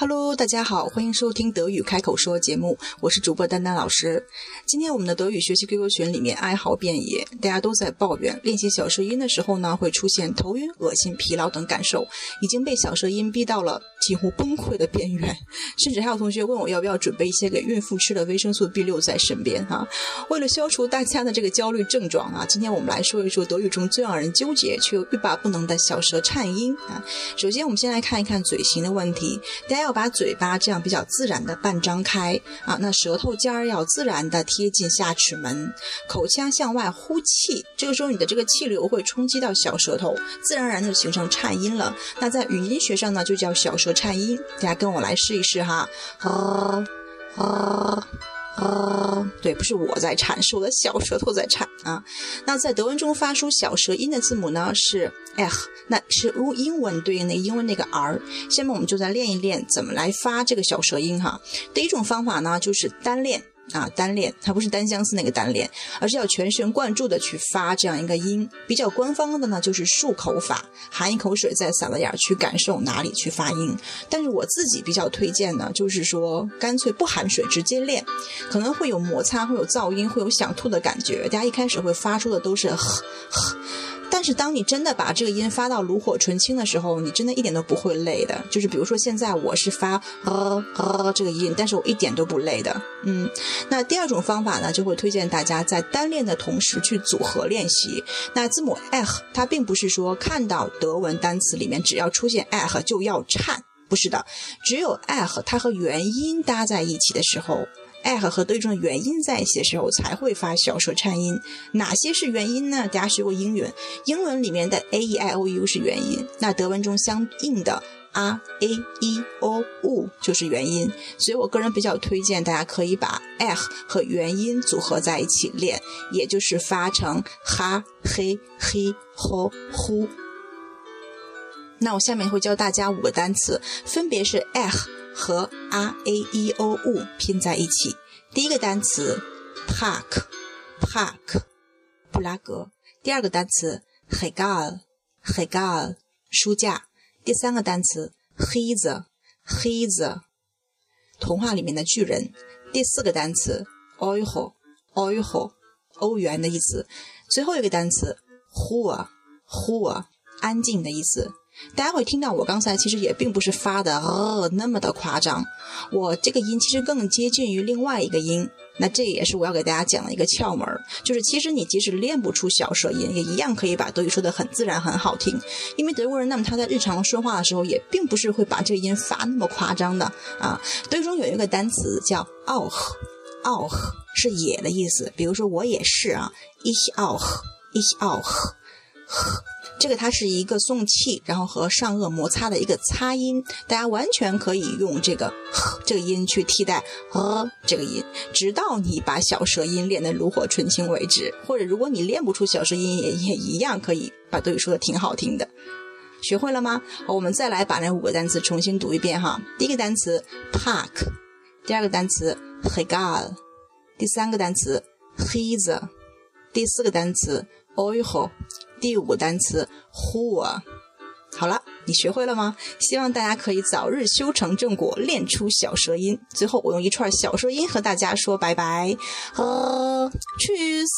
Hello，大家好，欢迎收听德语开口说节目，我是主播丹丹老师。今天我们的德语学习 QQ 群里面哀嚎遍野，大家都在抱怨练习小舌音的时候呢，会出现头晕、恶心、疲劳等感受，已经被小舌音逼到了几乎崩溃的边缘，甚至还有同学问我要不要准备一些给孕妇吃的维生素 B 六在身边哈。为了消除大家的这个焦虑症状啊，今天我们来说一说德语中最让人纠结却又欲罢不能的小舌颤音啊。首先，我们先来看一看嘴型的问题，大家要。把嘴巴这样比较自然的半张开啊，那舌头尖儿要自然的贴近下齿门，口腔向外呼气，这个时候你的这个气流会冲击到小舌头，自然而然的形成颤音了。那在语音学上呢，就叫小舌颤音。大家跟我来试一试哈，啊啊。啊，对，不是我在颤，是我的小舌头在颤啊。那在德文中发出小舌音的字母呢是 F，那是如英文对应的英文那个 r。下面我们就再练一练怎么来发这个小舌音哈。第一种方法呢就是单练。啊，单练，它不是单相思那个单练，而是要全神贯注的去发这样一个音。比较官方的呢，就是漱口法，含一口水在嗓子眼儿去感受哪里去发音。但是我自己比较推荐呢，就是说干脆不含水直接练，可能会有摩擦，会有噪音，会有想吐的感觉。大家一开始会发出的都是呵 呵。但是当你真的把这个音发到炉火纯青的时候，你真的一点都不会累的。就是比如说现在我是发呃呃这个音，但是我一点都不累的。嗯，那第二种方法呢，就会推荐大家在单练的同时去组合练习。那字母 h 它并不是说看到德文单词里面只要出现 h 就要颤，不是的，只有 h 它和元音搭在一起的时候。A 和对中的元音在一起的时候才会发小舌颤音。哪些是元音呢？大家学过英语，英文里面的 a e i o u 是元音，那德文中相应的 r a e o u 就是元音。所以我个人比较推荐大家可以把 a 和元音组合在一起练，也就是发成哈、嘿、嘿、吼、呼。那我下面会教大家五个单词，分别是 a 和 r a e o u 拼在一起。第一个单词 park，park，布拉格。第二个单词 regal，regal，书架。第三个单词 his，his，童话里面的巨人。第四个单词 euro，euro，欧元的意思。最后一个单词 hua，hua，安静的意思。大家会听到我刚才其实也并不是发的呃那么的夸张，我这个音其实更接近于另外一个音。那这也是我要给大家讲的一个窍门，就是其实你即使练不出小舌音，也一样可以把德语说的很自然很好听。因为德国人那么他在日常说话的时候，也并不是会把这个音发那么夸张的啊。德语中有一个单词叫 auch，auch 是也的意思。比如说我也是啊，ich auch，ich auch。这个它是一个送气，然后和上颚摩擦的一个擦音，大家完全可以用这个这个音去替代呃这个音，直到你把小舌音练得炉火纯青为止。或者如果你练不出小舌音，也也一样可以把德语说的挺好听的。学会了吗？我们再来把那五个单词重新读一遍哈。第一个单词 park，第二个单词 hegal，第三个单词 his，第四个单词 euro。第五个单词 who，好了，你学会了吗？希望大家可以早日修成正果，练出小舌音。最后，我用一串小舌音和大家说拜拜，和 cheers。